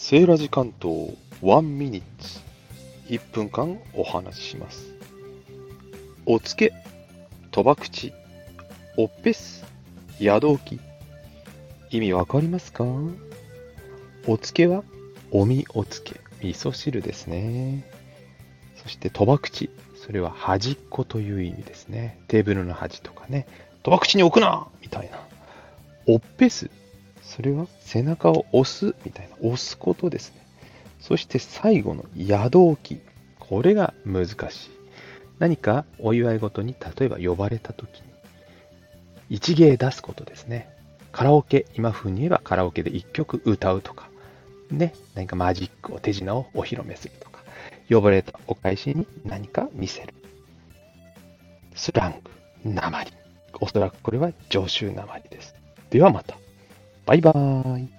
セーラジ関東1ミニッツ1分間お話しします。おつけ、とばくち、おっぺす、やどき。意味わかりますか？おつけは、おみおつけ、味噌汁ですね。そして、とばくち、それは端っこという意味ですね。テーブルの端とかね。とばくちに置くなみたいな。おっぺす、それは背中を押すみたいな、押すことですね。そして最後の宿置き。これが難しい。何かお祝い事に例えば呼ばれた時に一芸出すことですね。カラオケ、今風に言えばカラオケで一曲歌うとか、ね、何かマジックを手品をお披露目するとか、呼ばれたお返しに何か見せる。スラング、鉛。おそらくこれは常習鉛です。ではまた。バイバーイ。